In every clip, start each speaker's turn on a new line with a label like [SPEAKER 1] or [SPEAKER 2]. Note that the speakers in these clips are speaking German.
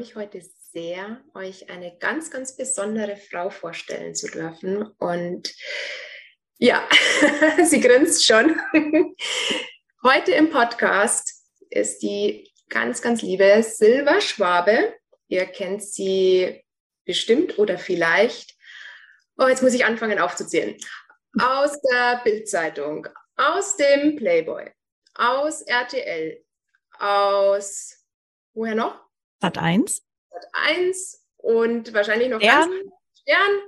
[SPEAKER 1] mich heute sehr, euch eine ganz, ganz besondere Frau vorstellen zu dürfen. Und ja, sie grinst schon. Heute im Podcast ist die ganz, ganz liebe Silva Schwabe. Ihr kennt sie bestimmt oder vielleicht. Oh, jetzt muss ich anfangen aufzuzählen. Aus der Bildzeitung, aus dem Playboy, aus RTL, aus woher noch?
[SPEAKER 2] Sat 1.
[SPEAKER 1] Sat 1 und wahrscheinlich noch
[SPEAKER 2] Stern.
[SPEAKER 1] Stern.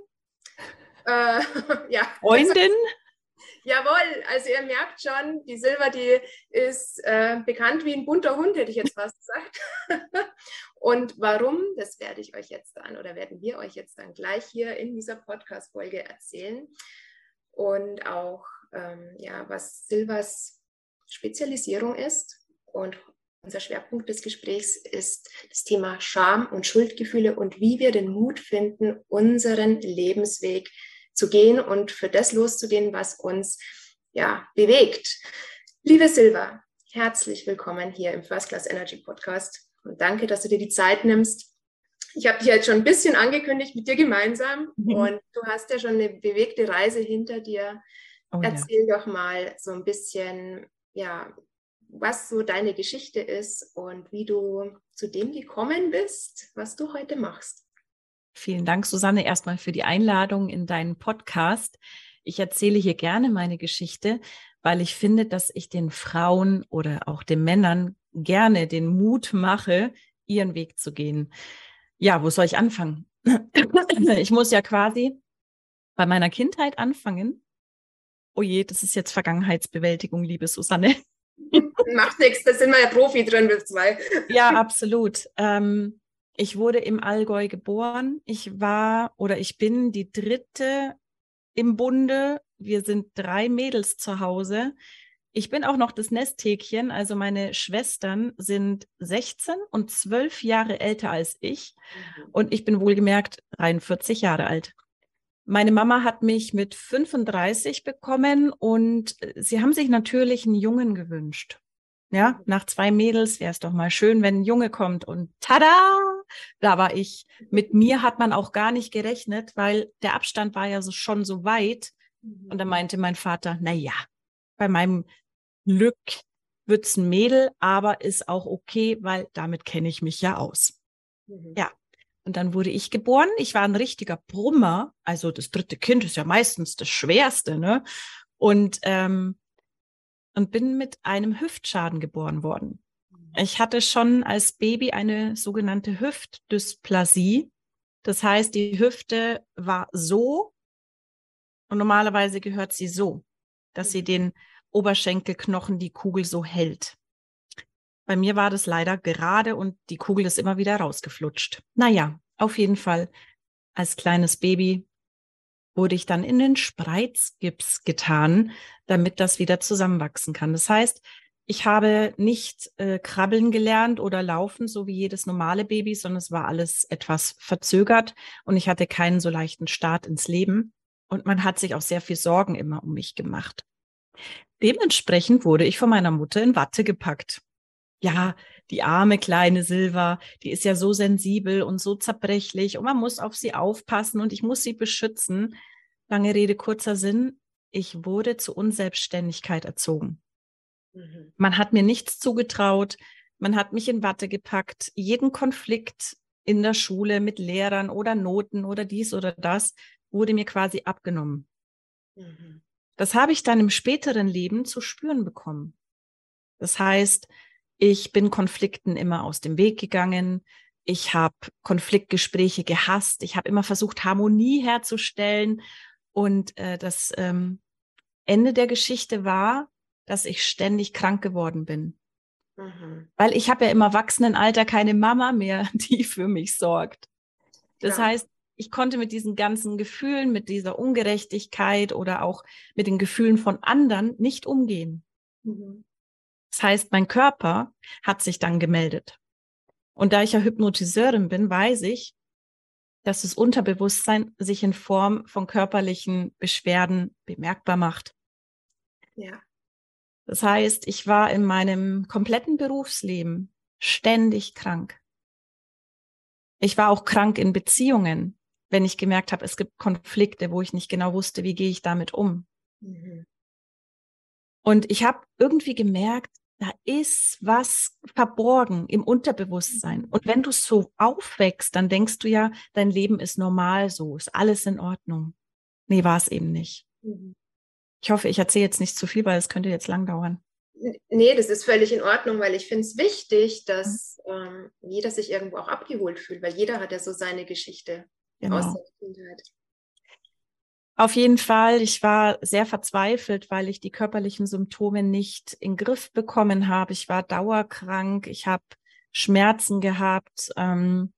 [SPEAKER 1] Äh, ja.
[SPEAKER 2] Freundin.
[SPEAKER 1] Jawohl, also ihr merkt schon, die Silber, die ist äh, bekannt wie ein bunter Hund, hätte ich jetzt fast gesagt. Und warum, das werde ich euch jetzt dann oder werden wir euch jetzt dann gleich hier in dieser Podcast-Folge erzählen. Und auch, ähm, ja, was Silvers Spezialisierung ist. Und unser Schwerpunkt des Gesprächs ist das Thema Scham und Schuldgefühle und wie wir den Mut finden, unseren Lebensweg zu gehen und für das loszugehen, was uns ja bewegt. Liebe Silva, herzlich willkommen hier im First Class Energy Podcast und danke, dass du dir die Zeit nimmst. Ich habe dich jetzt schon ein bisschen angekündigt mit dir gemeinsam mhm. und du hast ja schon eine bewegte Reise hinter dir. Oh, Erzähl ja. doch mal so ein bisschen, ja, was so deine Geschichte ist und wie du zu dem gekommen bist, was du heute machst.
[SPEAKER 2] Vielen Dank, Susanne, erstmal für die Einladung in deinen Podcast. Ich erzähle hier gerne meine Geschichte, weil ich finde, dass ich den Frauen oder auch den Männern gerne den Mut mache, ihren Weg zu gehen. Ja, wo soll ich anfangen? Ich muss ja quasi bei meiner Kindheit anfangen. Oh je, das ist jetzt Vergangenheitsbewältigung, liebe Susanne.
[SPEAKER 1] Macht nichts, da sind wir ja Profi drin, wir zwei.
[SPEAKER 2] Ja, absolut. Ähm, ich wurde im Allgäu geboren. Ich war oder ich bin die dritte im Bunde. Wir sind drei Mädels zu Hause. Ich bin auch noch das Nesthäkchen. Also meine Schwestern sind 16 und 12 Jahre älter als ich. Mhm. Und ich bin wohlgemerkt 43 Jahre alt. Meine Mama hat mich mit 35 bekommen und sie haben sich natürlich einen Jungen gewünscht. Ja, nach zwei Mädels wäre es doch mal schön, wenn ein Junge kommt und tada, da war ich. Mit mir hat man auch gar nicht gerechnet, weil der Abstand war ja so, schon so weit. Und da meinte mein Vater, na ja, bei meinem Glück wird's ein Mädel, aber ist auch okay, weil damit kenne ich mich ja aus. Mhm. Ja. Und dann wurde ich geboren. Ich war ein richtiger Brummer. Also das dritte Kind ist ja meistens das Schwerste, ne? Und, ähm, und bin mit einem Hüftschaden geboren worden. Ich hatte schon als Baby eine sogenannte Hüftdysplasie. Das heißt, die Hüfte war so und normalerweise gehört sie so, dass sie den Oberschenkelknochen die Kugel so hält. Bei mir war das leider gerade und die Kugel ist immer wieder rausgeflutscht. Naja, auf jeden Fall als kleines Baby wurde ich dann in den Spreizgips getan, damit das wieder zusammenwachsen kann. Das heißt, ich habe nicht äh, krabbeln gelernt oder laufen, so wie jedes normale Baby, sondern es war alles etwas verzögert und ich hatte keinen so leichten Start ins Leben. Und man hat sich auch sehr viel Sorgen immer um mich gemacht. Dementsprechend wurde ich von meiner Mutter in Watte gepackt. Ja, die arme kleine Silva, die ist ja so sensibel und so zerbrechlich und man muss auf sie aufpassen und ich muss sie beschützen. Lange Rede, kurzer Sinn. Ich wurde zur Unselbstständigkeit erzogen. Mhm. Man hat mir nichts zugetraut. Man hat mich in Watte gepackt. Jeden Konflikt in der Schule mit Lehrern oder Noten oder dies oder das wurde mir quasi abgenommen. Mhm. Das habe ich dann im späteren Leben zu spüren bekommen. Das heißt, ich bin Konflikten immer aus dem Weg gegangen. Ich habe Konfliktgespräche gehasst. Ich habe immer versucht, Harmonie herzustellen. Und äh, das ähm, Ende der Geschichte war, dass ich ständig krank geworden bin. Mhm. Weil ich habe ja im Erwachsenenalter keine Mama mehr, die für mich sorgt. Das ja. heißt, ich konnte mit diesen ganzen Gefühlen, mit dieser Ungerechtigkeit oder auch mit den Gefühlen von anderen nicht umgehen. Mhm. Das heißt, mein Körper hat sich dann gemeldet. Und da ich ja Hypnotiseurin bin, weiß ich, dass das Unterbewusstsein sich in Form von körperlichen Beschwerden bemerkbar macht. Ja. Das heißt, ich war in meinem kompletten Berufsleben ständig krank. Ich war auch krank in Beziehungen, wenn ich gemerkt habe, es gibt Konflikte, wo ich nicht genau wusste, wie gehe ich damit um. Mhm. Und ich habe irgendwie gemerkt, da ist was verborgen im Unterbewusstsein. Und wenn du so aufwächst, dann denkst du ja, dein Leben ist normal so, ist alles in Ordnung. Nee, war es eben nicht. Mhm. Ich hoffe, ich erzähle jetzt nicht zu viel, weil es könnte jetzt lang dauern.
[SPEAKER 1] Nee, das ist völlig in Ordnung, weil ich finde es wichtig, dass ähm, jeder sich irgendwo auch abgeholt fühlt, weil jeder hat ja so seine Geschichte genau. aus der Kindheit.
[SPEAKER 2] Auf jeden Fall, ich war sehr verzweifelt, weil ich die körperlichen Symptome nicht in Griff bekommen habe. Ich war dauerkrank, ich habe Schmerzen gehabt, ähm,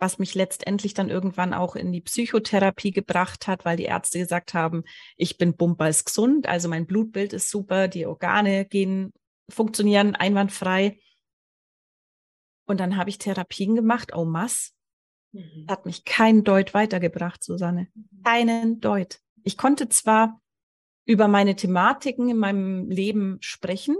[SPEAKER 2] was mich letztendlich dann irgendwann auch in die Psychotherapie gebracht hat, weil die Ärzte gesagt haben, ich bin bumpers gesund, also mein Blutbild ist super, die Organe gehen, funktionieren einwandfrei. Und dann habe ich Therapien gemacht, au mass, Mhm. Hat mich kein Deut weitergebracht, Susanne. Mhm. Keinen Deut. Ich konnte zwar über meine Thematiken in meinem Leben sprechen,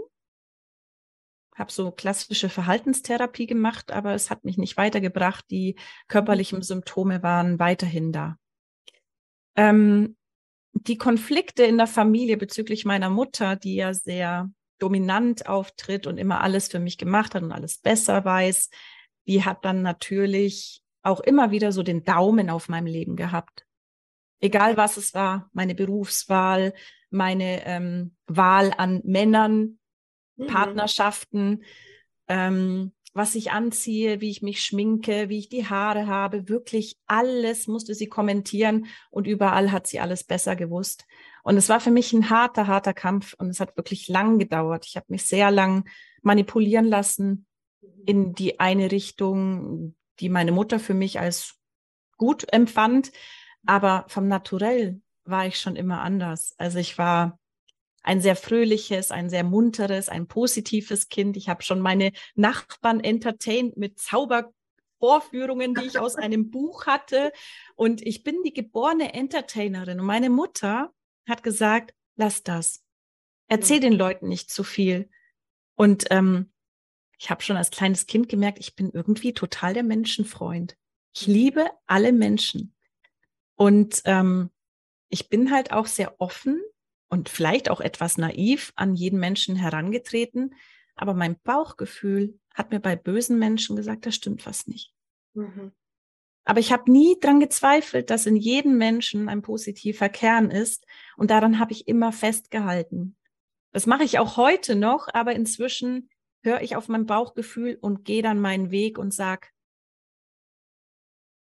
[SPEAKER 2] habe so klassische Verhaltenstherapie gemacht, aber es hat mich nicht weitergebracht. Die körperlichen mhm. Symptome waren weiterhin da. Ähm, die Konflikte in der Familie bezüglich meiner Mutter, die ja sehr dominant auftritt und immer alles für mich gemacht hat und alles besser weiß, die hat dann natürlich auch immer wieder so den Daumen auf meinem Leben gehabt. Egal was es war, meine Berufswahl, meine ähm, Wahl an Männern, mhm. Partnerschaften, ähm, was ich anziehe, wie ich mich schminke, wie ich die Haare habe, wirklich alles musste sie kommentieren und überall hat sie alles besser gewusst. Und es war für mich ein harter, harter Kampf und es hat wirklich lang gedauert. Ich habe mich sehr lang manipulieren lassen mhm. in die eine Richtung, die meine Mutter für mich als gut empfand. Aber vom Naturell war ich schon immer anders. Also ich war ein sehr fröhliches, ein sehr munteres, ein positives Kind. Ich habe schon meine Nachbarn entertained mit Zaubervorführungen, die ich aus einem Buch hatte. Und ich bin die geborene Entertainerin. Und meine Mutter hat gesagt, lass das. Erzähl den Leuten nicht zu viel. Und ähm, ich habe schon als kleines Kind gemerkt, ich bin irgendwie total der Menschenfreund. Ich liebe alle Menschen. Und ähm, ich bin halt auch sehr offen und vielleicht auch etwas naiv an jeden Menschen herangetreten. Aber mein Bauchgefühl hat mir bei bösen Menschen gesagt, da stimmt was nicht. Mhm. Aber ich habe nie dran gezweifelt, dass in jedem Menschen ein positiver Kern ist. Und daran habe ich immer festgehalten. Das mache ich auch heute noch, aber inzwischen höre ich auf mein Bauchgefühl und gehe dann meinen Weg und sag,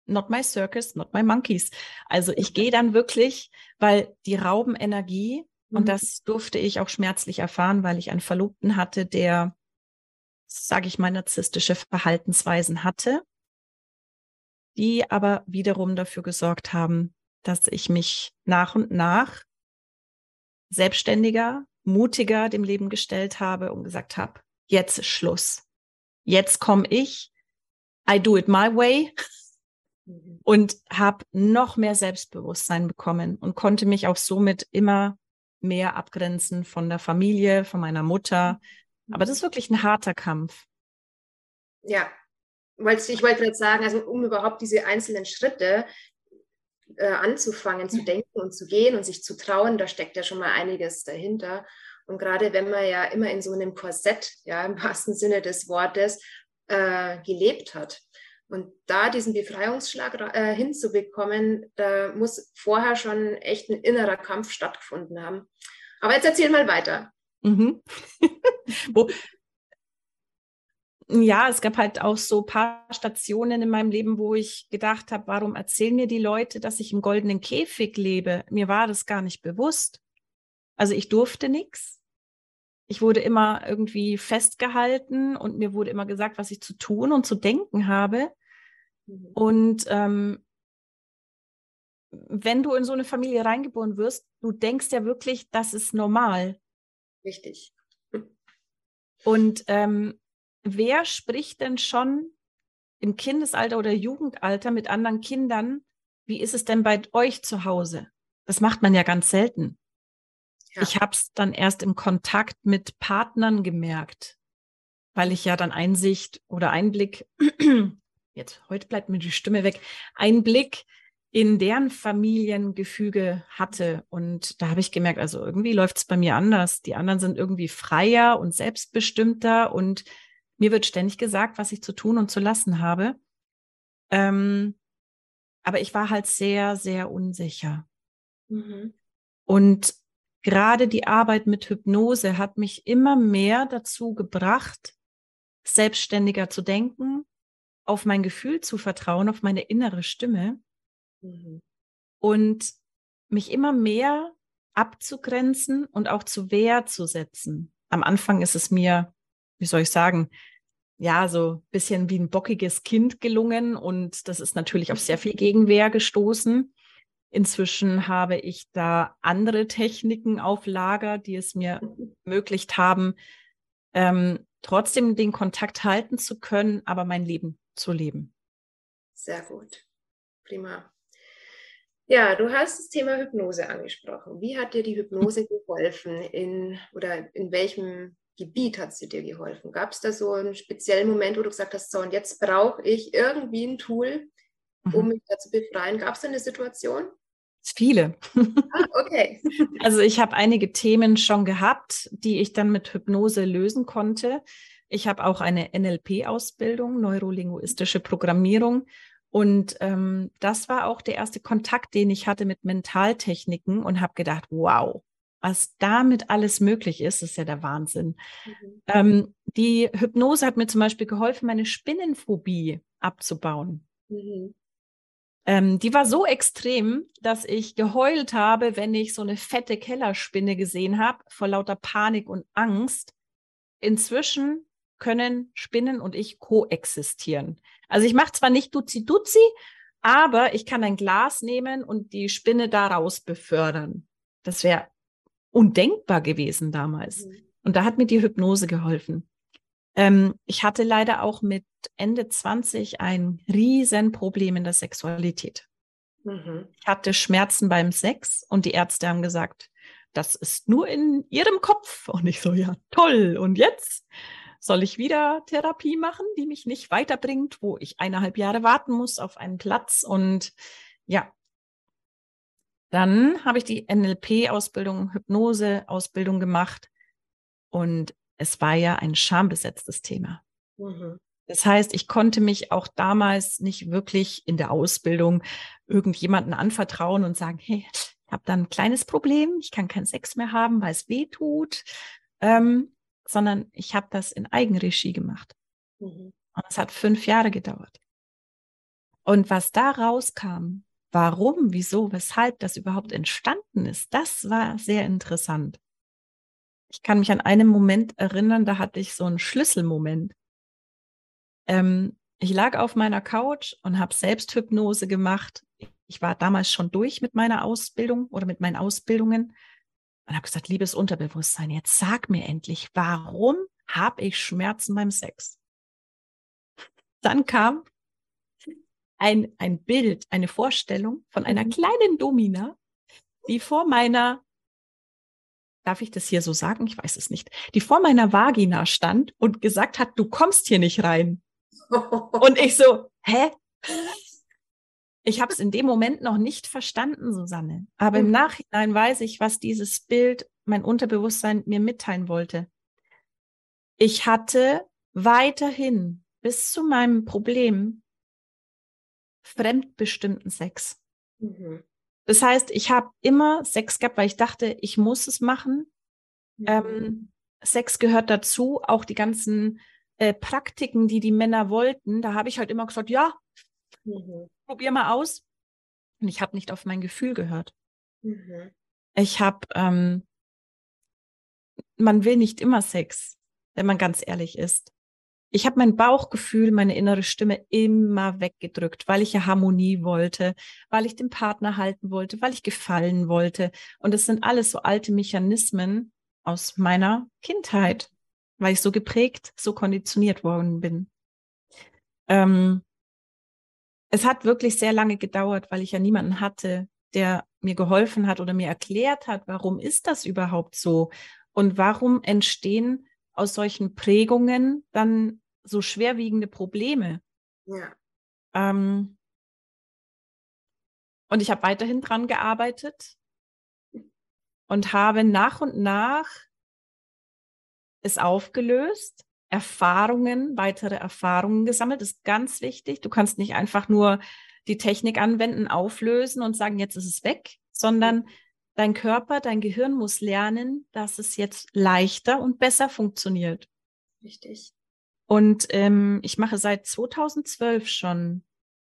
[SPEAKER 2] not my circus, not my monkeys. Also ich gehe dann wirklich, weil die rauben Energie mhm. und das durfte ich auch schmerzlich erfahren, weil ich einen Verlobten hatte, der, sage ich mal, narzisstische Verhaltensweisen hatte, die aber wiederum dafür gesorgt haben, dass ich mich nach und nach selbstständiger, mutiger dem Leben gestellt habe und gesagt habe, jetzt ist Schluss. Jetzt komme ich, I do it my way mhm. und habe noch mehr Selbstbewusstsein bekommen und konnte mich auch somit immer mehr abgrenzen von der Familie, von meiner Mutter. Aber das ist wirklich ein harter Kampf.
[SPEAKER 1] Ja, ich wollte gerade sagen, also um überhaupt diese einzelnen Schritte äh, anzufangen, zu denken und zu gehen und sich zu trauen, da steckt ja schon mal einiges dahinter. Und gerade wenn man ja immer in so einem Korsett, ja, im wahrsten Sinne des Wortes, äh, gelebt hat. Und da diesen Befreiungsschlag äh, hinzubekommen, da muss vorher schon echt ein innerer Kampf stattgefunden haben. Aber jetzt erzähl mal weiter. Mhm.
[SPEAKER 2] Wo, ja, es gab halt auch so ein paar Stationen in meinem Leben, wo ich gedacht habe, warum erzählen mir die Leute, dass ich im goldenen Käfig lebe? Mir war das gar nicht bewusst. Also ich durfte nichts. Ich wurde immer irgendwie festgehalten und mir wurde immer gesagt, was ich zu tun und zu denken habe. Mhm. Und ähm, wenn du in so eine Familie reingeboren wirst, du denkst ja wirklich, das ist normal.
[SPEAKER 1] Richtig.
[SPEAKER 2] Und ähm, wer spricht denn schon im Kindesalter oder Jugendalter mit anderen Kindern? Wie ist es denn bei euch zu Hause? Das macht man ja ganz selten. Ja. Ich habe es dann erst im Kontakt mit Partnern gemerkt, weil ich ja dann Einsicht oder Einblick, jetzt heute bleibt mir die Stimme weg, Einblick in deren Familiengefüge hatte. Und da habe ich gemerkt, also irgendwie läuft es bei mir anders. Die anderen sind irgendwie freier und selbstbestimmter und mir wird ständig gesagt, was ich zu tun und zu lassen habe. Ähm, aber ich war halt sehr, sehr unsicher. Mhm. Und gerade die Arbeit mit Hypnose hat mich immer mehr dazu gebracht, selbstständiger zu denken, auf mein Gefühl zu vertrauen, auf meine innere Stimme Mhm. Und mich immer mehr abzugrenzen und auch zu Wehr zu setzen. Am Anfang ist es mir, wie soll ich sagen, ja, so ein bisschen wie ein bockiges Kind gelungen und das ist natürlich auf sehr viel Gegenwehr gestoßen. Inzwischen habe ich da andere Techniken auf Lager, die es mir ermöglicht haben, ähm, trotzdem den Kontakt halten zu können, aber mein Leben zu leben.
[SPEAKER 1] Sehr gut. Prima. Ja, du hast das Thema Hypnose angesprochen. Wie hat dir die Hypnose geholfen? In, oder in welchem Gebiet hat sie dir geholfen? Gab es da so einen speziellen Moment, wo du gesagt hast, so und jetzt brauche ich irgendwie ein Tool, um mhm. mich da zu befreien? Gab es da eine Situation?
[SPEAKER 2] Viele.
[SPEAKER 1] Ah, okay.
[SPEAKER 2] Also ich habe einige Themen schon gehabt, die ich dann mit Hypnose lösen konnte. Ich habe auch eine NLP-Ausbildung, neurolinguistische Programmierung. Und ähm, das war auch der erste Kontakt, den ich hatte mit Mentaltechniken und habe gedacht, wow, was damit alles möglich ist, ist ja der Wahnsinn. Mhm. Ähm, die Hypnose hat mir zum Beispiel geholfen, meine Spinnenphobie abzubauen. Mhm. Ähm, die war so extrem, dass ich geheult habe, wenn ich so eine fette Kellerspinne gesehen habe, vor lauter Panik und Angst. Inzwischen können Spinnen und ich koexistieren. Also ich mache zwar nicht Duzi-Duzi, aber ich kann ein Glas nehmen und die Spinne daraus befördern. Das wäre undenkbar gewesen damals. Mhm. Und da hat mir die Hypnose geholfen. Ähm, ich hatte leider auch mit Ende 20 ein Riesenproblem in der Sexualität. Mhm. Ich hatte Schmerzen beim Sex und die Ärzte haben gesagt, das ist nur in ihrem Kopf. Und ich so, ja, toll. Und jetzt? Soll ich wieder Therapie machen, die mich nicht weiterbringt, wo ich eineinhalb Jahre warten muss auf einen Platz? Und ja, dann habe ich die NLP-Ausbildung, Hypnose-Ausbildung gemacht. Und es war ja ein schambesetztes Thema. Mhm. Das heißt, ich konnte mich auch damals nicht wirklich in der Ausbildung irgendjemanden anvertrauen und sagen, hey, ich habe da ein kleines Problem, ich kann keinen Sex mehr haben, weil es weh tut. Ähm, sondern ich habe das in Eigenregie gemacht. Mhm. Und es hat fünf Jahre gedauert. Und was da rauskam, warum, wieso, weshalb das überhaupt entstanden ist, das war sehr interessant. Ich kann mich an einen Moment erinnern, da hatte ich so einen Schlüsselmoment. Ähm, ich lag auf meiner Couch und habe Selbsthypnose gemacht. Ich war damals schon durch mit meiner Ausbildung oder mit meinen Ausbildungen und habe gesagt, liebes Unterbewusstsein, jetzt sag mir endlich, warum habe ich Schmerzen beim Sex? Dann kam ein, ein Bild, eine Vorstellung von einer mhm. kleinen Domina, die vor meiner, darf ich das hier so sagen? Ich weiß es nicht, die vor meiner Vagina stand und gesagt hat, du kommst hier nicht rein. Und ich so, hä? Ich habe es in dem Moment noch nicht verstanden, Susanne. Aber mhm. im Nachhinein weiß ich, was dieses Bild, mein Unterbewusstsein mir mitteilen wollte. Ich hatte weiterhin bis zu meinem Problem fremdbestimmten Sex. Mhm. Das heißt, ich habe immer Sex gehabt, weil ich dachte, ich muss es machen. Mhm. Ähm, Sex gehört dazu, auch die ganzen äh, Praktiken, die die Männer wollten. Da habe ich halt immer gesagt, ja, mhm probier mal aus. Und ich habe nicht auf mein Gefühl gehört. Mhm. Ich habe, ähm, man will nicht immer Sex, wenn man ganz ehrlich ist. Ich habe mein Bauchgefühl, meine innere Stimme immer weggedrückt, weil ich ja Harmonie wollte, weil ich den Partner halten wollte, weil ich gefallen wollte. Und es sind alles so alte Mechanismen aus meiner Kindheit, weil ich so geprägt, so konditioniert worden bin. Ähm, es hat wirklich sehr lange gedauert, weil ich ja niemanden hatte, der mir geholfen hat oder mir erklärt hat, warum ist das überhaupt so und warum entstehen aus solchen Prägungen dann so schwerwiegende Probleme. Ja. Ähm, und ich habe weiterhin dran gearbeitet und habe nach und nach es aufgelöst, Erfahrungen, weitere Erfahrungen gesammelt. Das ist ganz wichtig. Du kannst nicht einfach nur die Technik anwenden, auflösen und sagen, jetzt ist es weg, sondern dein Körper, dein Gehirn muss lernen, dass es jetzt leichter und besser funktioniert.
[SPEAKER 1] Richtig.
[SPEAKER 2] Und ähm, ich mache seit 2012 schon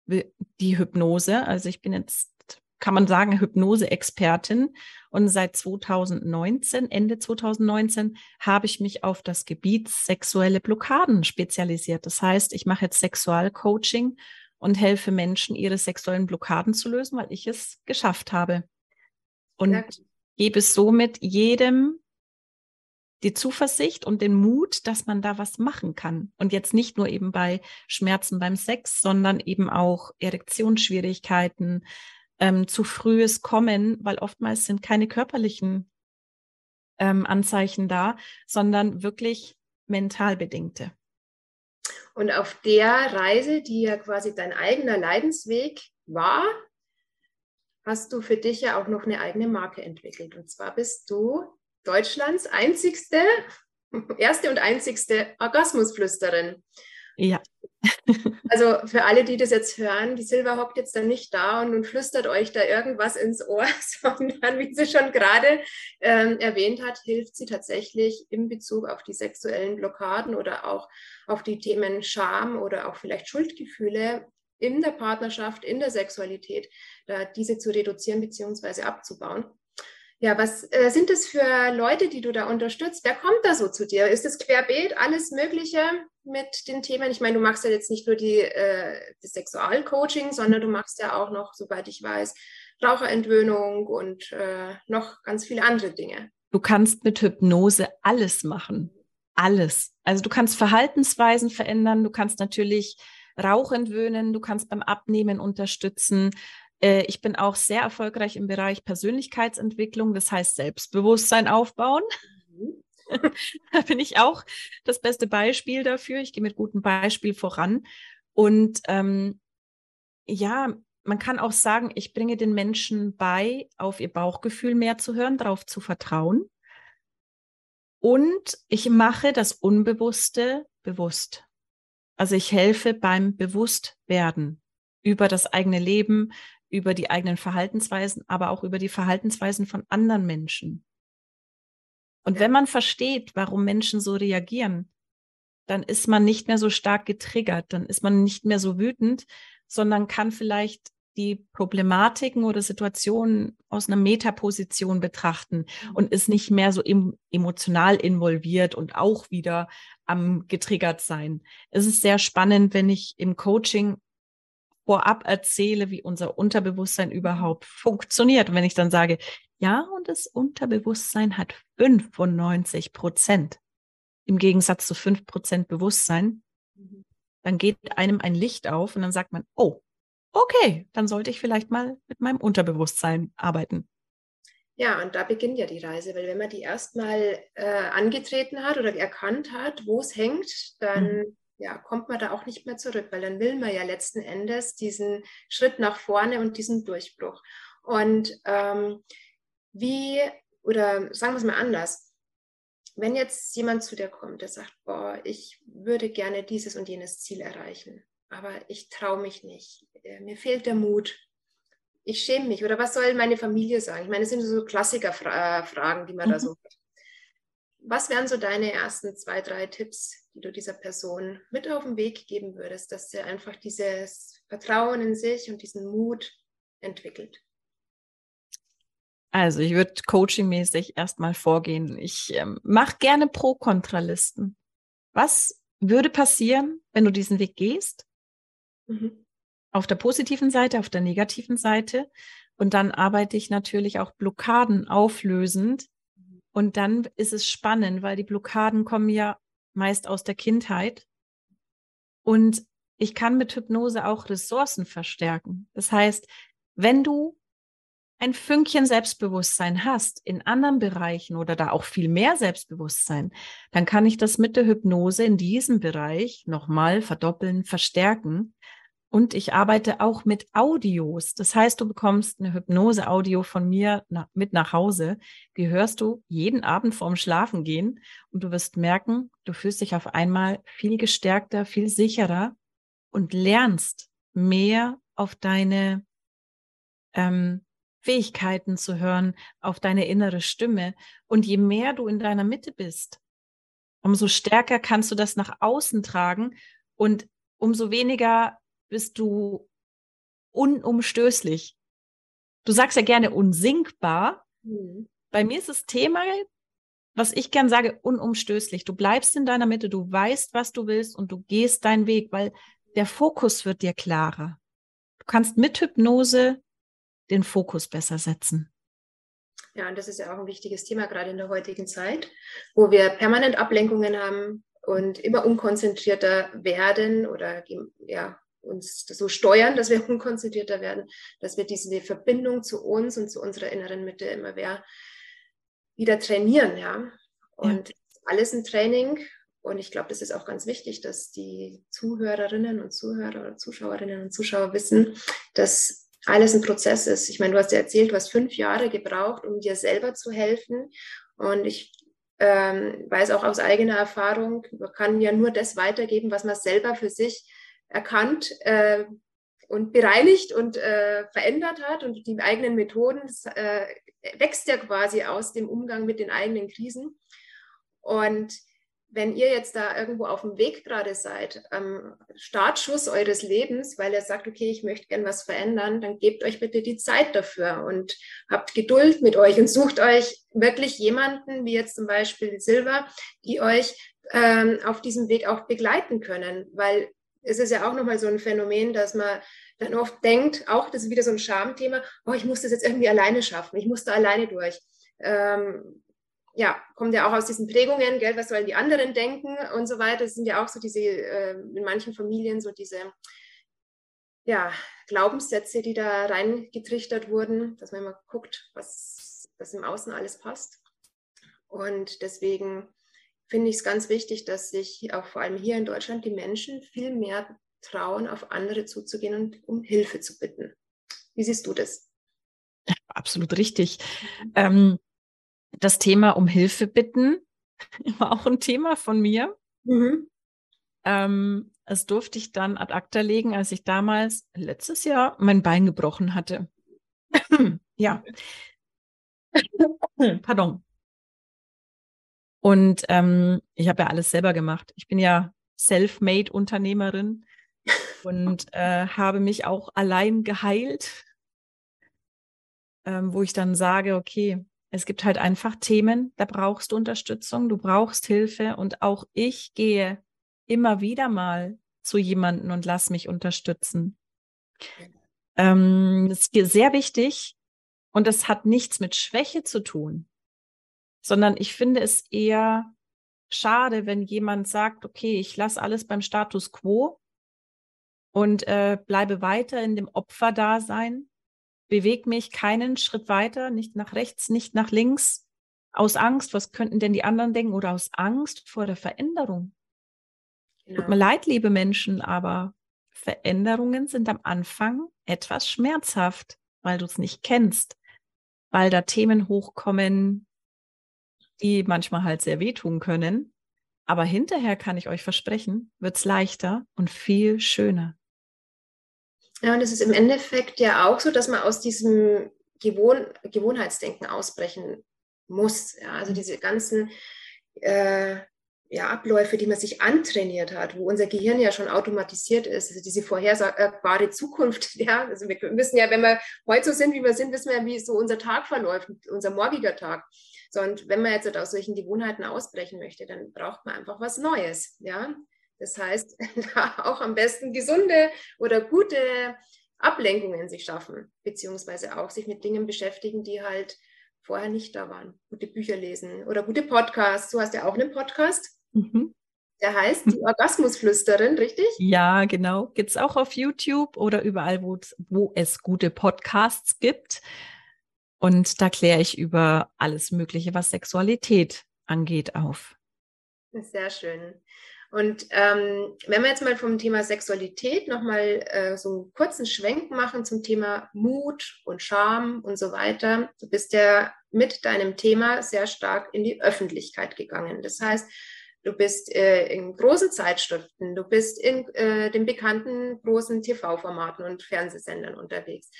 [SPEAKER 2] die Hypnose. Also ich bin jetzt, kann man sagen, Hypnose-Expertin. Und seit 2019, Ende 2019, habe ich mich auf das Gebiet sexuelle Blockaden spezialisiert. Das heißt, ich mache jetzt Sexualcoaching und helfe Menschen, ihre sexuellen Blockaden zu lösen, weil ich es geschafft habe. Und ja. gebe somit jedem die Zuversicht und den Mut, dass man da was machen kann. Und jetzt nicht nur eben bei Schmerzen beim Sex, sondern eben auch Erektionsschwierigkeiten, ähm, zu frühes Kommen, weil oftmals sind keine körperlichen ähm, Anzeichen da, sondern wirklich mental bedingte.
[SPEAKER 1] Und auf der Reise, die ja quasi dein eigener Leidensweg war, hast du für dich ja auch noch eine eigene Marke entwickelt. Und zwar bist du Deutschlands einzigste, erste und einzigste Orgasmusflüsterin.
[SPEAKER 2] Ja.
[SPEAKER 1] also für alle, die das jetzt hören, die Silva hockt jetzt dann nicht da und, und flüstert euch da irgendwas ins Ohr, sondern wie sie schon gerade ähm, erwähnt hat, hilft sie tatsächlich in Bezug auf die sexuellen Blockaden oder auch auf die Themen Scham oder auch vielleicht Schuldgefühle in der Partnerschaft, in der Sexualität, da diese zu reduzieren bzw. abzubauen. Ja, was äh, sind das für Leute, die du da unterstützt? Wer kommt da so zu dir? Ist es querbeet, alles Mögliche mit den Themen? Ich meine, du machst ja jetzt nicht nur die, äh, das Sexualcoaching, sondern du machst ja auch noch, soweit ich weiß, Raucherentwöhnung und äh, noch ganz viele andere Dinge.
[SPEAKER 2] Du kannst mit Hypnose alles machen. Alles. Also du kannst Verhaltensweisen verändern, du kannst natürlich Rauch entwöhnen, du kannst beim Abnehmen unterstützen, äh, ich bin auch sehr erfolgreich im Bereich Persönlichkeitsentwicklung, das heißt Selbstbewusstsein aufbauen. Mhm. da bin ich auch das beste Beispiel dafür. Ich gehe mit gutem Beispiel voran. Und ähm, ja, man kann auch sagen, ich bringe den Menschen bei, auf ihr Bauchgefühl mehr zu hören, darauf zu vertrauen. Und ich mache das Unbewusste bewusst. Also ich helfe beim Bewusstwerden über das eigene Leben, über die eigenen Verhaltensweisen, aber auch über die Verhaltensweisen von anderen Menschen. Und wenn man versteht, warum Menschen so reagieren, dann ist man nicht mehr so stark getriggert, dann ist man nicht mehr so wütend, sondern kann vielleicht die Problematiken oder Situationen aus einer Metaposition betrachten mhm. und ist nicht mehr so emotional involviert und auch wieder am getriggert sein. Es ist sehr spannend, wenn ich im Coaching vorab erzähle, wie unser Unterbewusstsein überhaupt funktioniert. Und wenn ich dann sage, ja, und das Unterbewusstsein hat 95 Prozent im Gegensatz zu 5 Prozent Bewusstsein, mhm. dann geht einem ein Licht auf und dann sagt man, oh, okay, dann sollte ich vielleicht mal mit meinem Unterbewusstsein arbeiten.
[SPEAKER 1] Ja, und da beginnt ja die Reise, weil wenn man die erstmal äh, angetreten hat oder erkannt hat, wo es hängt, dann mhm ja, kommt man da auch nicht mehr zurück, weil dann will man ja letzten Endes diesen Schritt nach vorne und diesen Durchbruch. Und ähm, wie, oder sagen wir es mal anders, wenn jetzt jemand zu dir kommt, der sagt, boah, ich würde gerne dieses und jenes Ziel erreichen, aber ich traue mich nicht, äh, mir fehlt der Mut, ich schäme mich oder was soll meine Familie sagen? Ich meine, das sind so Klassikerfragen, die man mhm. da so hat. Was wären so deine ersten zwei, drei Tipps, die du dieser Person mit auf den Weg geben würdest, dass sie einfach dieses Vertrauen in sich und diesen Mut entwickelt?
[SPEAKER 2] Also ich würde coachingmäßig erstmal vorgehen. Ich ähm, mache gerne Pro-Kontra-Listen. Was würde passieren, wenn du diesen Weg gehst? Mhm. Auf der positiven Seite, auf der negativen Seite. Und dann arbeite ich natürlich auch Blockaden auflösend. Und dann ist es spannend, weil die Blockaden kommen ja meist aus der Kindheit. Und ich kann mit Hypnose auch Ressourcen verstärken. Das heißt, wenn du ein Fünkchen Selbstbewusstsein hast in anderen Bereichen oder da auch viel mehr Selbstbewusstsein, dann kann ich das mit der Hypnose in diesem Bereich nochmal verdoppeln, verstärken. Und ich arbeite auch mit Audios. Das heißt, du bekommst eine Hypnose-Audio von mir nach, mit nach Hause. Die hörst du jeden Abend vorm Schlafengehen und du wirst merken, du fühlst dich auf einmal viel gestärkter, viel sicherer und lernst mehr auf deine ähm, Fähigkeiten zu hören, auf deine innere Stimme. Und je mehr du in deiner Mitte bist, umso stärker kannst du das nach außen tragen und umso weniger bist du unumstößlich. Du sagst ja gerne unsinkbar. Mhm. Bei mir ist das Thema, was ich gern sage, unumstößlich. Du bleibst in deiner Mitte, du weißt, was du willst und du gehst deinen Weg, weil der Fokus wird dir klarer. Du kannst mit Hypnose den Fokus besser setzen.
[SPEAKER 1] Ja, und das ist ja auch ein wichtiges Thema, gerade in der heutigen Zeit, wo wir permanent Ablenkungen haben und immer unkonzentrierter werden oder ja, uns so steuern, dass wir unkonzentrierter werden, dass wir diese Verbindung zu uns und zu unserer inneren Mitte immer mehr wieder trainieren. Ja? Und ja. alles ein Training. Und ich glaube, das ist auch ganz wichtig, dass die Zuhörerinnen und Zuhörer oder Zuschauerinnen und Zuschauer wissen, dass alles ein Prozess ist. Ich meine, du hast ja erzählt, du hast fünf Jahre gebraucht, um dir selber zu helfen. Und ich ähm, weiß auch aus eigener Erfahrung, man kann ja nur das weitergeben, was man selber für sich erkannt äh, und bereinigt und äh, verändert hat. Und die eigenen Methoden, das äh, wächst ja quasi aus dem Umgang mit den eigenen Krisen. Und wenn ihr jetzt da irgendwo auf dem Weg gerade seid, am Startschuss eures Lebens, weil ihr sagt, okay, ich möchte gern was verändern, dann gebt euch bitte die Zeit dafür und habt Geduld mit euch und sucht euch wirklich jemanden, wie jetzt zum Beispiel Silva, die euch ähm, auf diesem Weg auch begleiten können, weil es ist ja auch nochmal so ein Phänomen, dass man dann oft denkt, auch das ist wieder so ein Schamthema, oh, ich muss das jetzt irgendwie alleine schaffen, ich muss da alleine durch. Ähm, ja, kommt ja auch aus diesen Prägungen, gell, was sollen die anderen denken und so weiter. Das sind ja auch so diese, äh, in manchen Familien so diese ja, Glaubenssätze, die da reingetrichtert wurden, dass man immer guckt, was, was im Außen alles passt. Und deswegen finde ich es ganz wichtig, dass sich auch vor allem hier in Deutschland die Menschen viel mehr trauen, auf andere zuzugehen und um Hilfe zu bitten. Wie siehst du das?
[SPEAKER 2] absolut richtig. Ähm, das Thema um Hilfe bitten war auch ein Thema von mir. Mhm. Ähm, das durfte ich dann ad acta legen, als ich damals letztes Jahr mein Bein gebrochen hatte. ja. Pardon. Und ähm, ich habe ja alles selber gemacht. Ich bin ja Self-Made-Unternehmerin und äh, habe mich auch allein geheilt, ähm, wo ich dann sage, okay, es gibt halt einfach Themen, da brauchst du Unterstützung, du brauchst Hilfe und auch ich gehe immer wieder mal zu jemanden und lass mich unterstützen. Ähm, das ist sehr wichtig und das hat nichts mit Schwäche zu tun, sondern ich finde es eher schade, wenn jemand sagt, okay, ich lasse alles beim Status quo und äh, bleibe weiter in dem Opferdasein bewege mich keinen Schritt weiter, nicht nach rechts, nicht nach links, aus Angst, was könnten denn die anderen denken, oder aus Angst vor der Veränderung. Genau. Tut mir leid, liebe Menschen, aber Veränderungen sind am Anfang etwas schmerzhaft, weil du es nicht kennst, weil da Themen hochkommen, die manchmal halt sehr wehtun können. Aber hinterher kann ich euch versprechen, wird es leichter und viel schöner.
[SPEAKER 1] Ja, und es ist im Endeffekt ja auch so, dass man aus diesem Gewohn Gewohnheitsdenken ausbrechen muss. Ja, also diese ganzen äh, ja, Abläufe, die man sich antrainiert hat, wo unser Gehirn ja schon automatisiert ist, also diese vorhersagbare Zukunft. Ja, also wir wissen ja, wenn wir heute so sind, wie wir sind, wissen wir, wie so unser Tag verläuft, unser morgiger Tag. So, und wenn man jetzt aus solchen Gewohnheiten ausbrechen möchte, dann braucht man einfach was Neues. Ja, das heißt, auch am besten gesunde oder gute Ablenkungen sich schaffen, beziehungsweise auch sich mit Dingen beschäftigen, die halt vorher nicht da waren. Gute Bücher lesen oder gute Podcasts. Du hast ja auch einen Podcast. Mhm. Der heißt die Orgasmusflüsterin, richtig?
[SPEAKER 2] Ja, genau. Gibt es auch auf YouTube oder überall, wo es gute Podcasts gibt. Und da kläre ich über alles Mögliche, was Sexualität angeht, auf.
[SPEAKER 1] Sehr schön. Und ähm, wenn wir jetzt mal vom Thema Sexualität nochmal äh, so einen kurzen Schwenk machen zum Thema Mut und Scham und so weiter. Du bist ja mit deinem Thema sehr stark in die Öffentlichkeit gegangen. Das heißt, du bist äh, in großen Zeitschriften, du bist in äh, den bekannten großen TV-Formaten und Fernsehsendern unterwegs.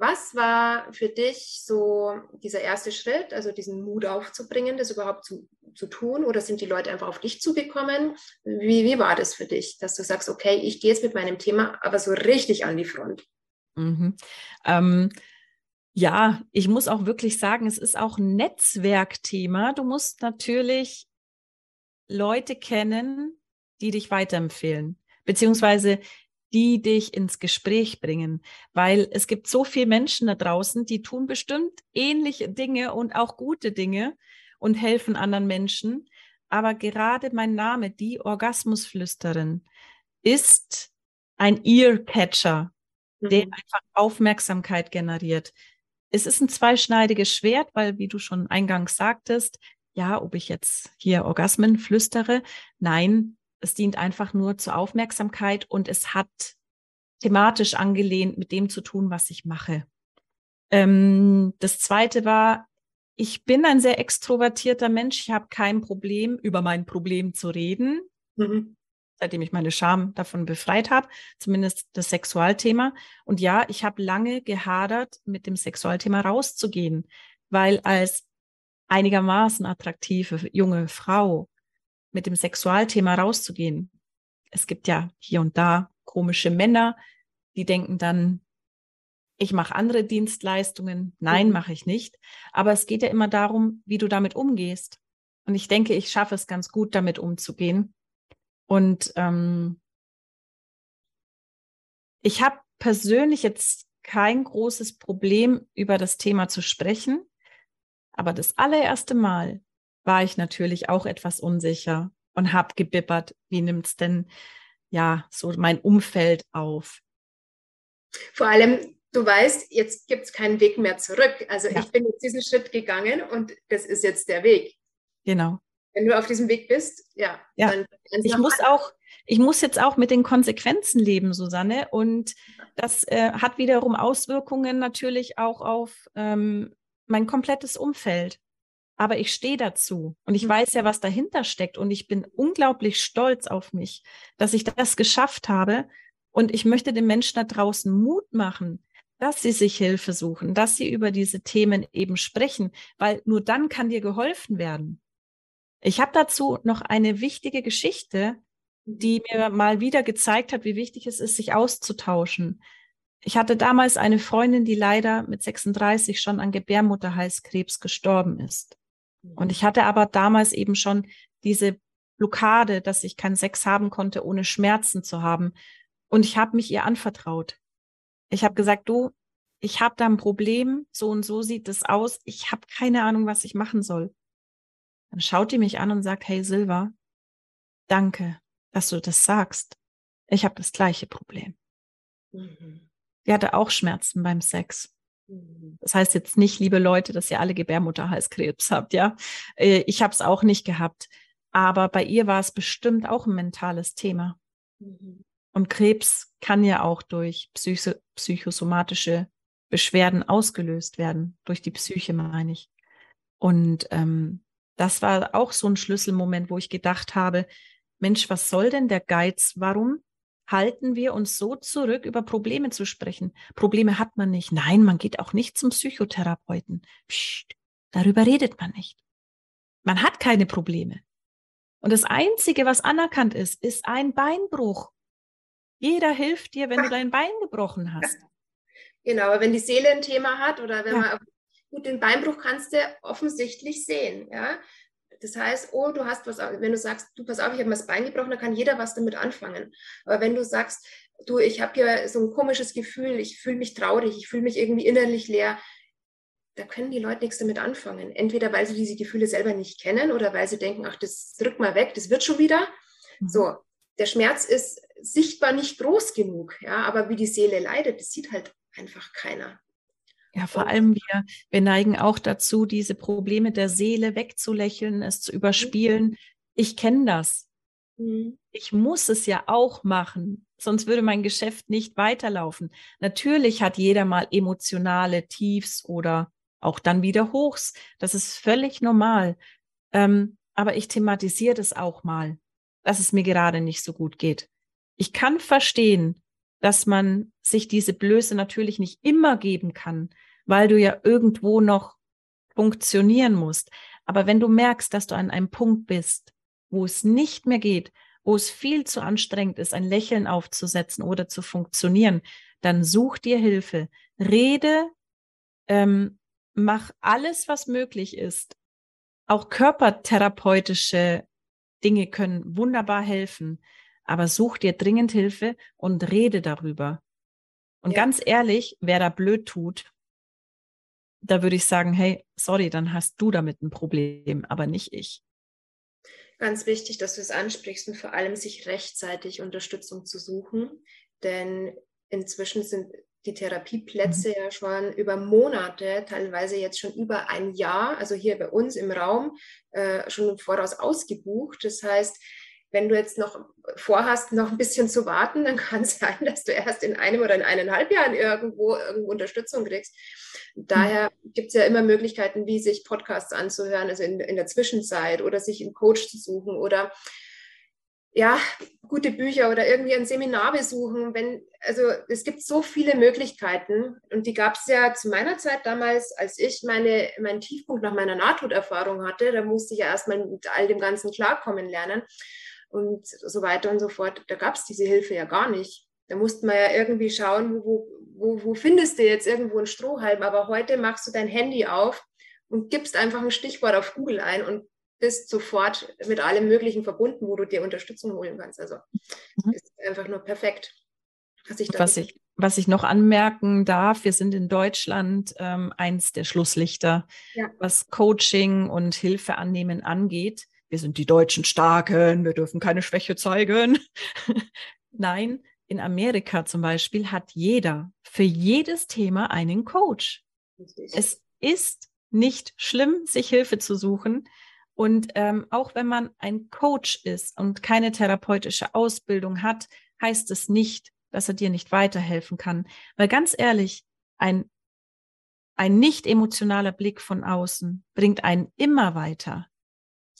[SPEAKER 1] Was war für dich so dieser erste Schritt, also diesen Mut aufzubringen, das überhaupt zu, zu tun? Oder sind die Leute einfach auf dich zugekommen? Wie, wie war das für dich, dass du sagst, okay, ich gehe jetzt mit meinem Thema aber so richtig an die Front?
[SPEAKER 2] Mhm. Ähm, ja, ich muss auch wirklich sagen, es ist auch ein Netzwerkthema. Du musst natürlich Leute kennen, die dich weiterempfehlen, beziehungsweise die dich ins Gespräch bringen, weil es gibt so viele Menschen da draußen, die tun bestimmt ähnliche Dinge und auch gute Dinge und helfen anderen Menschen. Aber gerade mein Name, die Orgasmusflüsterin, ist ein Earcatcher, mhm. der einfach Aufmerksamkeit generiert. Es ist ein zweischneidiges Schwert, weil, wie du schon eingangs sagtest, ja, ob ich jetzt hier Orgasmen flüstere, nein, es dient einfach nur zur Aufmerksamkeit und es hat thematisch angelehnt mit dem zu tun, was ich mache. Ähm, das zweite war, ich bin ein sehr extrovertierter Mensch. Ich habe kein Problem, über mein Problem zu reden, mhm. seitdem ich meine Scham davon befreit habe, zumindest das Sexualthema. Und ja, ich habe lange gehadert, mit dem Sexualthema rauszugehen, weil als einigermaßen attraktive junge Frau mit dem Sexualthema rauszugehen. Es gibt ja hier und da komische Männer, die denken dann, ich mache andere Dienstleistungen. Nein, mhm. mache ich nicht. Aber es geht ja immer darum, wie du damit umgehst. Und ich denke, ich schaffe es ganz gut, damit umzugehen. Und ähm, ich habe persönlich jetzt kein großes Problem, über das Thema zu sprechen. Aber das allererste Mal, war ich natürlich auch etwas unsicher und habe gebibbert, wie nimmt es denn ja so mein Umfeld auf?
[SPEAKER 1] Vor allem, du weißt, jetzt gibt es keinen Weg mehr zurück. Also ja. ich bin jetzt diesen Schritt gegangen und das ist jetzt der Weg.
[SPEAKER 2] Genau.
[SPEAKER 1] Wenn du auf diesem Weg bist, ja.
[SPEAKER 2] ja. Dann ich muss auch, ich muss jetzt auch mit den Konsequenzen leben, Susanne. Und das äh, hat wiederum Auswirkungen natürlich auch auf ähm, mein komplettes Umfeld aber ich stehe dazu und ich weiß ja, mhm. was dahinter steckt und ich bin unglaublich stolz auf mich, dass ich das geschafft habe und ich möchte den Menschen da draußen Mut machen, dass sie sich Hilfe suchen, dass sie über diese Themen eben sprechen, weil nur dann kann dir geholfen werden. Ich habe dazu noch eine wichtige Geschichte, die mir mal wieder gezeigt hat, wie wichtig es ist, sich auszutauschen. Ich hatte damals eine Freundin, die leider mit 36 schon an Gebärmutterhalskrebs gestorben ist. Und ich hatte aber damals eben schon diese Blockade, dass ich keinen Sex haben konnte, ohne Schmerzen zu haben. Und ich habe mich ihr anvertraut. Ich habe gesagt, du, ich habe da ein Problem, so und so sieht es aus. Ich habe keine Ahnung, was ich machen soll. Dann schaut die mich an und sagt, hey Silva, danke, dass du das sagst. Ich habe das gleiche Problem. Mhm. Die hatte auch Schmerzen beim Sex. Mhm. Das heißt jetzt nicht, liebe Leute, dass ihr alle Gebärmutterhalskrebs habt, ja. Äh, ich habe es auch nicht gehabt. Aber bei ihr war es bestimmt auch ein mentales Thema. Mhm. Und Krebs kann ja auch durch psycho psychosomatische Beschwerden ausgelöst werden, durch die Psyche meine ich. Und ähm, das war auch so ein Schlüsselmoment, wo ich gedacht habe, Mensch, was soll denn der Geiz? Warum halten wir uns so zurück, über Probleme zu sprechen. Probleme hat man nicht. Nein, man geht auch nicht zum Psychotherapeuten. Psst, darüber redet man nicht. Man hat keine Probleme. Und das Einzige, was anerkannt ist, ist ein Beinbruch. Jeder hilft dir, wenn du dein Bein gebrochen hast.
[SPEAKER 1] Genau, aber wenn die Seele ein Thema hat oder wenn ja. man gut den Beinbruch kannst du offensichtlich sehen, ja. Das heißt, oh, du hast was, wenn du sagst, du pass auf, ich habe mir das Bein gebrochen, dann kann jeder was damit anfangen. Aber wenn du sagst, du, ich habe hier so ein komisches Gefühl, ich fühle mich traurig, ich fühle mich irgendwie innerlich leer, da können die Leute nichts damit anfangen. Entweder weil sie diese Gefühle selber nicht kennen oder weil sie denken, ach, das drück mal weg, das wird schon wieder. Mhm. So, der Schmerz ist sichtbar nicht groß genug, ja, aber wie die Seele leidet, das sieht halt einfach keiner.
[SPEAKER 2] Ja, vor allem wir, wir neigen auch dazu, diese Probleme der Seele wegzulächeln, es zu überspielen. Ich kenne das. Mhm. Ich muss es ja auch machen, sonst würde mein Geschäft nicht weiterlaufen. Natürlich hat jeder mal emotionale Tiefs oder auch dann wieder Hochs. Das ist völlig normal. Ähm, aber ich thematisiere das auch mal, dass es mir gerade nicht so gut geht. Ich kann verstehen, dass man sich diese Blöße natürlich nicht immer geben kann, weil du ja irgendwo noch funktionieren musst. Aber wenn du merkst, dass du an einem Punkt bist, wo es nicht mehr geht, wo es viel zu anstrengend ist, ein Lächeln aufzusetzen oder zu funktionieren, dann such dir Hilfe. Rede, ähm, mach alles, was möglich ist. Auch körpertherapeutische Dinge können wunderbar helfen, aber such dir dringend Hilfe und rede darüber. Und ja. ganz ehrlich, wer da blöd tut, da würde ich sagen, hey, sorry, dann hast du damit ein Problem, aber nicht ich.
[SPEAKER 1] Ganz wichtig, dass du es ansprichst und vor allem sich rechtzeitig Unterstützung zu suchen, denn inzwischen sind die Therapieplätze mhm. ja schon über Monate, teilweise jetzt schon über ein Jahr, also hier bei uns im Raum, äh, schon im Voraus ausgebucht. Das heißt, wenn du jetzt noch vorhast, noch ein bisschen zu warten, dann kann es sein, dass du erst in einem oder in eineinhalb Jahren irgendwo, irgendwo Unterstützung kriegst. Daher gibt es ja immer Möglichkeiten, wie sich Podcasts anzuhören, also in, in der Zwischenzeit oder sich einen Coach zu suchen oder ja, gute Bücher oder irgendwie ein Seminar besuchen. Wenn, also es gibt so viele Möglichkeiten und die gab es ja zu meiner Zeit damals, als ich meine, meinen Tiefpunkt nach meiner Nahtoderfahrung hatte. Da musste ich ja erstmal mit all dem Ganzen klarkommen lernen und so weiter und so fort. Da gab es diese Hilfe ja gar nicht. Da musste man ja irgendwie schauen, wo, wo, wo findest du jetzt irgendwo einen Strohhalm. Aber heute machst du dein Handy auf und gibst einfach ein Stichwort auf Google ein und bist sofort mit allem Möglichen verbunden, wo du dir Unterstützung holen kannst. Also mhm. ist einfach nur perfekt.
[SPEAKER 2] Was ich, was, ich, was ich noch anmerken darf, wir sind in Deutschland ähm, eins der Schlusslichter, ja. was Coaching und Hilfe annehmen angeht wir sind die Deutschen Starken, wir dürfen keine Schwäche zeigen. Nein, in Amerika zum Beispiel hat jeder für jedes Thema einen Coach. Es ist nicht schlimm, sich Hilfe zu suchen. Und ähm, auch wenn man ein Coach ist und keine therapeutische Ausbildung hat, heißt es nicht, dass er dir nicht weiterhelfen kann. Weil ganz ehrlich, ein, ein nicht emotionaler Blick von außen bringt einen immer weiter.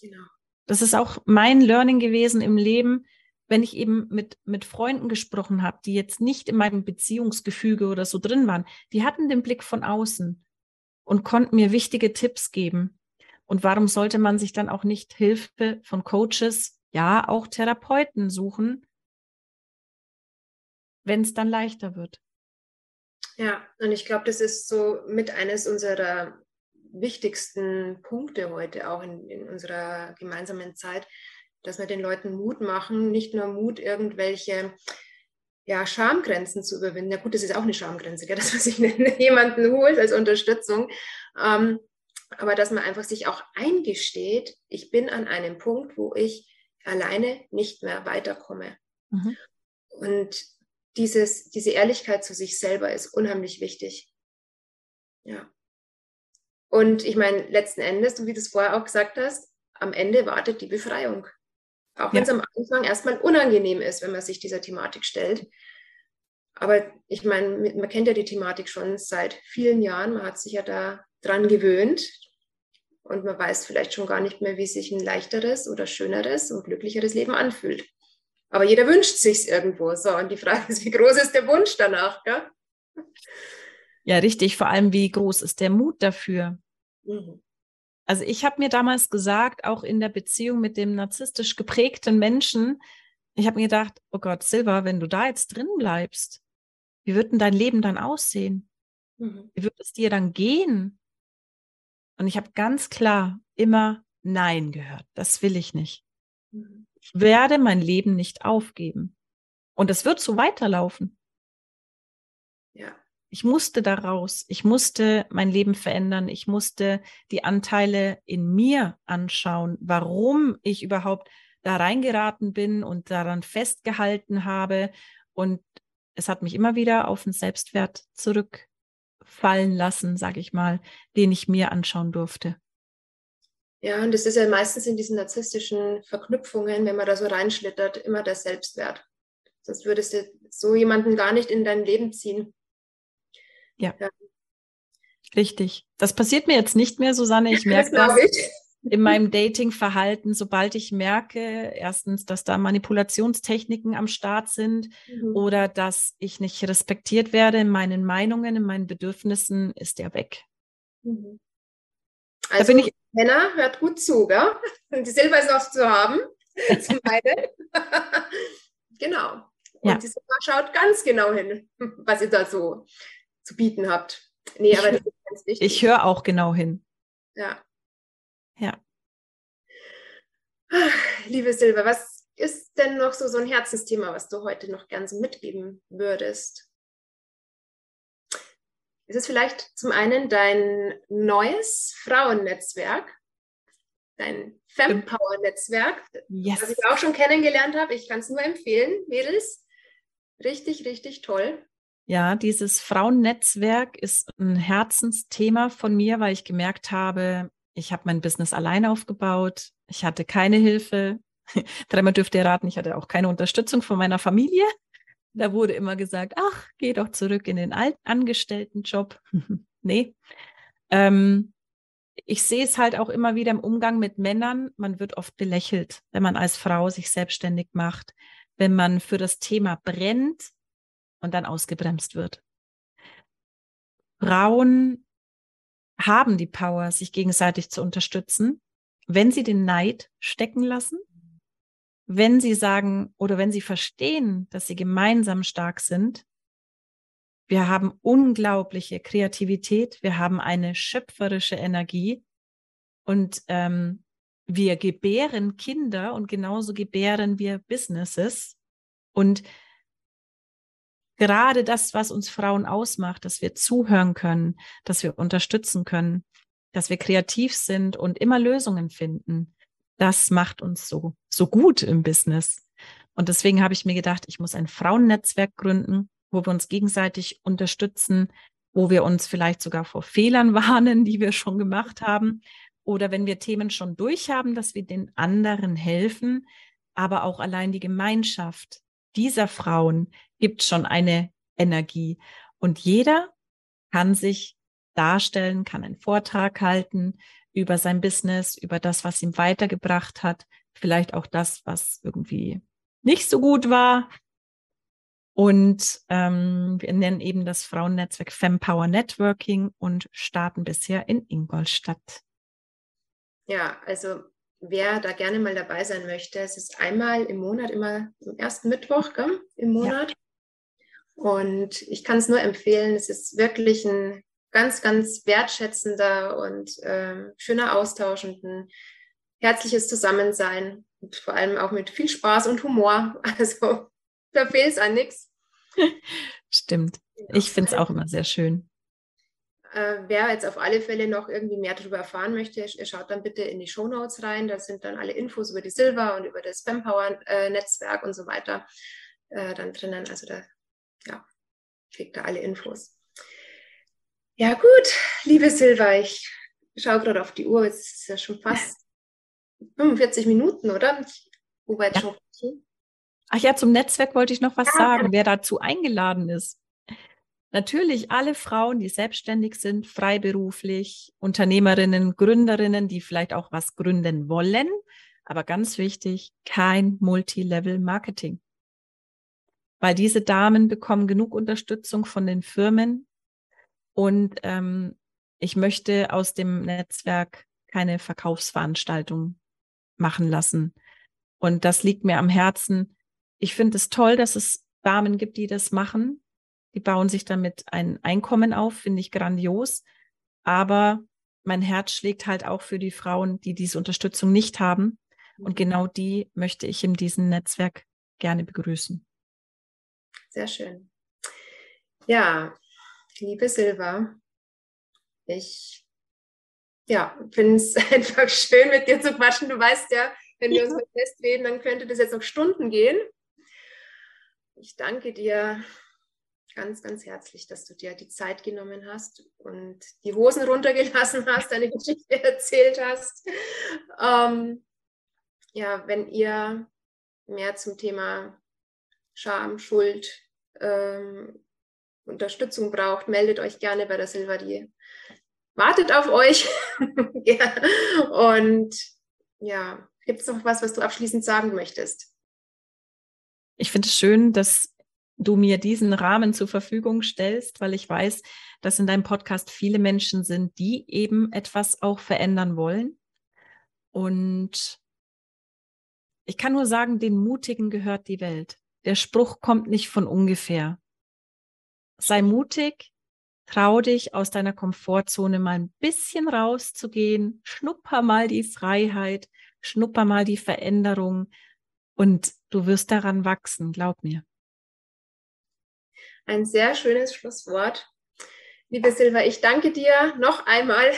[SPEAKER 2] Genau. Das ist auch mein Learning gewesen im Leben, wenn ich eben mit, mit Freunden gesprochen habe, die jetzt nicht in meinem Beziehungsgefüge oder so drin waren. Die hatten den Blick von außen und konnten mir wichtige Tipps geben. Und warum sollte man sich dann auch nicht Hilfe von Coaches, ja, auch Therapeuten suchen, wenn es dann leichter wird?
[SPEAKER 1] Ja, und ich glaube, das ist so mit eines unserer wichtigsten Punkte heute auch in, in unserer gemeinsamen Zeit, dass wir den Leuten Mut machen, nicht nur Mut, irgendwelche ja, Schamgrenzen zu überwinden. Ja gut, das ist auch eine Schamgrenze, gell, dass man sich jemanden holt als Unterstützung. Ähm, aber dass man einfach sich auch eingesteht, ich bin an einem Punkt, wo ich alleine nicht mehr weiterkomme. Mhm. Und dieses, diese Ehrlichkeit zu sich selber ist unheimlich wichtig. Ja. Und ich meine, letzten Endes, so wie du es vorher auch gesagt hast, am Ende wartet die Befreiung. Auch wenn es am Anfang erstmal unangenehm ist, wenn man sich dieser Thematik stellt. Aber ich meine, man kennt ja die Thematik schon seit vielen Jahren. Man hat sich ja da dran gewöhnt. Und man weiß vielleicht schon gar nicht mehr, wie sich ein leichteres oder schöneres und glücklicheres Leben anfühlt. Aber jeder wünscht sich irgendwo. So, und die Frage ist, wie groß ist der Wunsch danach? Gell?
[SPEAKER 2] Ja, richtig. Vor allem, wie groß ist der Mut dafür? Mhm. Also ich habe mir damals gesagt, auch in der Beziehung mit dem narzisstisch geprägten Menschen, ich habe mir gedacht, oh Gott, Silva, wenn du da jetzt drin bleibst, wie wird denn dein Leben dann aussehen? Mhm. Wie wird es dir dann gehen? Und ich habe ganz klar immer Nein gehört. Das will ich nicht. Mhm. Ich werde mein Leben nicht aufgeben. Und es wird so weiterlaufen. Ja. Ich musste da raus. Ich musste mein Leben verändern. Ich musste die Anteile in mir anschauen, warum ich überhaupt da reingeraten bin und daran festgehalten habe. Und es hat mich immer wieder auf den Selbstwert zurück fallen lassen, sage ich mal, den ich mir anschauen durfte.
[SPEAKER 1] Ja, und das ist ja meistens in diesen narzisstischen Verknüpfungen, wenn man da so reinschlittert, immer der Selbstwert. Sonst würdest du so jemanden gar nicht in dein Leben ziehen.
[SPEAKER 2] Ja. ja. Richtig. Das passiert mir jetzt nicht mehr, Susanne. Ich merke das, das ich. in meinem Dating-Verhalten, sobald ich merke, erstens, dass da Manipulationstechniken am Start sind mhm. oder dass ich nicht respektiert werde in meinen Meinungen, in meinen Bedürfnissen, ist der weg.
[SPEAKER 1] Mhm. Also, da bin ich, Henna, hört gut zu, gell? Die Silber ist noch zu haben, zum genau. Und ja. die Silber schaut ganz genau hin, was ihr da so zu bieten habt.
[SPEAKER 2] Nee, ich aber das ist ganz wichtig. Ich höre auch genau hin.
[SPEAKER 1] Ja.
[SPEAKER 2] Ja.
[SPEAKER 1] Liebe Silber, was ist denn noch so, so ein Herzensthema, was du heute noch gern so mitgeben würdest? Ist es vielleicht zum einen dein neues Frauennetzwerk, dein Fempower-Netzwerk, yes. das ich auch schon kennengelernt habe. Ich kann es nur empfehlen, Mädels. Richtig, richtig toll.
[SPEAKER 2] Ja, dieses Frauennetzwerk ist ein Herzensthema von mir, weil ich gemerkt habe, ich habe mein Business allein aufgebaut. Ich hatte keine Hilfe. Dreimal dürfte ihr raten, ich hatte auch keine Unterstützung von meiner Familie. Da wurde immer gesagt, ach, geh doch zurück in den Angestelltenjob. nee. Ähm, ich sehe es halt auch immer wieder im Umgang mit Männern. Man wird oft belächelt, wenn man als Frau sich selbstständig macht, wenn man für das Thema brennt und dann ausgebremst wird. Frauen haben die Power, sich gegenseitig zu unterstützen, wenn sie den Neid stecken lassen, wenn sie sagen oder wenn sie verstehen, dass sie gemeinsam stark sind. Wir haben unglaubliche Kreativität, wir haben eine schöpferische Energie und ähm, wir gebären Kinder und genauso gebären wir Businesses. Und gerade das, was uns Frauen ausmacht, dass wir zuhören können, dass wir unterstützen können, dass wir kreativ sind und immer Lösungen finden, das macht uns so, so gut im Business. Und deswegen habe ich mir gedacht, ich muss ein Frauennetzwerk gründen, wo wir uns gegenseitig unterstützen, wo wir uns vielleicht sogar vor Fehlern warnen, die wir schon gemacht haben. Oder wenn wir Themen schon durch haben, dass wir den anderen helfen, aber auch allein die Gemeinschaft dieser Frauen gibt schon eine Energie. Und jeder kann sich darstellen, kann einen Vortrag halten über sein Business, über das, was ihm weitergebracht hat, vielleicht auch das, was irgendwie nicht so gut war. Und ähm, wir nennen eben das Frauennetzwerk Fempower Networking und starten bisher in Ingolstadt.
[SPEAKER 1] Ja, also wer da gerne mal dabei sein möchte, es ist einmal im Monat, immer am ersten Mittwoch gell, im Monat. Ja. Und ich kann es nur empfehlen, es ist wirklich ein ganz, ganz wertschätzender und äh, schöner Austausch und ein herzliches Zusammensein und vor allem auch mit viel Spaß und Humor. Also da fehlt es an nichts.
[SPEAKER 2] Stimmt. Ich finde es auch immer sehr schön.
[SPEAKER 1] Äh, wer jetzt auf alle Fälle noch irgendwie mehr darüber erfahren möchte, schaut dann bitte in die Show Notes rein. Da sind dann alle Infos über die Silver und über das Spampower-Netzwerk äh, und so weiter äh, dann drinnen. Also da ja, kriegt da alle Infos. Ja, gut, liebe Silva, ich schaue gerade auf die Uhr, es ist ja schon fast 45 Minuten, oder?
[SPEAKER 2] Wo wir jetzt ja. schon Ach ja, zum Netzwerk wollte ich noch was ja, sagen, wer dazu eingeladen ist. Natürlich alle Frauen, die selbstständig sind, freiberuflich, Unternehmerinnen, Gründerinnen, die vielleicht auch was gründen wollen. Aber ganz wichtig, kein Multilevel-Marketing weil diese Damen bekommen genug Unterstützung von den Firmen und ähm, ich möchte aus dem Netzwerk keine Verkaufsveranstaltung machen lassen. Und das liegt mir am Herzen. Ich finde es toll, dass es Damen gibt, die das machen. Die bauen sich damit ein Einkommen auf, finde ich grandios. Aber mein Herz schlägt halt auch für die Frauen, die diese Unterstützung nicht haben. Und genau die möchte ich in diesem Netzwerk gerne begrüßen.
[SPEAKER 1] Sehr schön. Ja, liebe Silva, ich ja, finde es einfach schön, mit dir zu quatschen. Du weißt ja, wenn wir uns mal festreden, dann könnte das jetzt noch Stunden gehen. Ich danke dir ganz, ganz herzlich, dass du dir die Zeit genommen hast und die Hosen runtergelassen hast, deine Geschichte erzählt hast. Ähm, ja, wenn ihr mehr zum Thema Scham, Schuld, ähm, Unterstützung braucht, meldet euch gerne bei der Silva, die wartet auf euch. ja. Und ja, gibt es noch was, was du abschließend sagen möchtest?
[SPEAKER 2] Ich finde es schön, dass du mir diesen Rahmen zur Verfügung stellst, weil ich weiß, dass in deinem Podcast viele Menschen sind, die eben etwas auch verändern wollen. Und ich kann nur sagen, den Mutigen gehört die Welt. Der Spruch kommt nicht von ungefähr. Sei mutig, trau dich aus deiner Komfortzone mal ein bisschen rauszugehen, schnupper mal die Freiheit, schnupper mal die Veränderung und du wirst daran wachsen, glaub mir.
[SPEAKER 1] Ein sehr schönes Schlusswort. Liebe Silva, ich danke dir noch einmal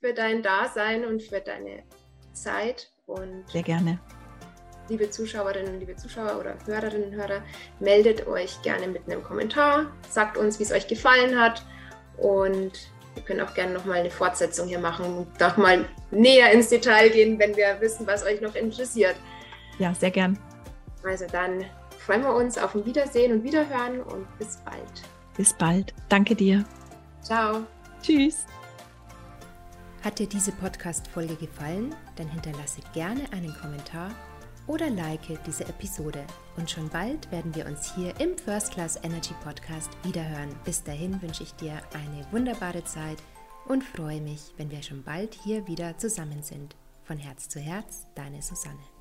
[SPEAKER 1] für dein Dasein und für deine Zeit und
[SPEAKER 2] sehr gerne
[SPEAKER 1] liebe Zuschauerinnen und liebe Zuschauer oder Hörerinnen und Hörer, meldet euch gerne mit einem Kommentar, sagt uns, wie es euch gefallen hat und wir können auch gerne nochmal eine Fortsetzung hier machen und noch mal näher ins Detail gehen, wenn wir wissen, was euch noch interessiert.
[SPEAKER 2] Ja, sehr gern.
[SPEAKER 1] Also dann freuen wir uns auf ein Wiedersehen und Wiederhören und bis bald.
[SPEAKER 2] Bis bald. Danke dir.
[SPEAKER 1] Ciao.
[SPEAKER 2] Tschüss.
[SPEAKER 3] Hat dir diese Podcast-Folge gefallen? Dann hinterlasse gerne einen Kommentar oder like diese Episode. Und schon bald werden wir uns hier im First Class Energy Podcast wiederhören. Bis dahin wünsche ich dir eine wunderbare Zeit und freue mich, wenn wir schon bald hier wieder zusammen sind. Von Herz zu Herz, deine Susanne.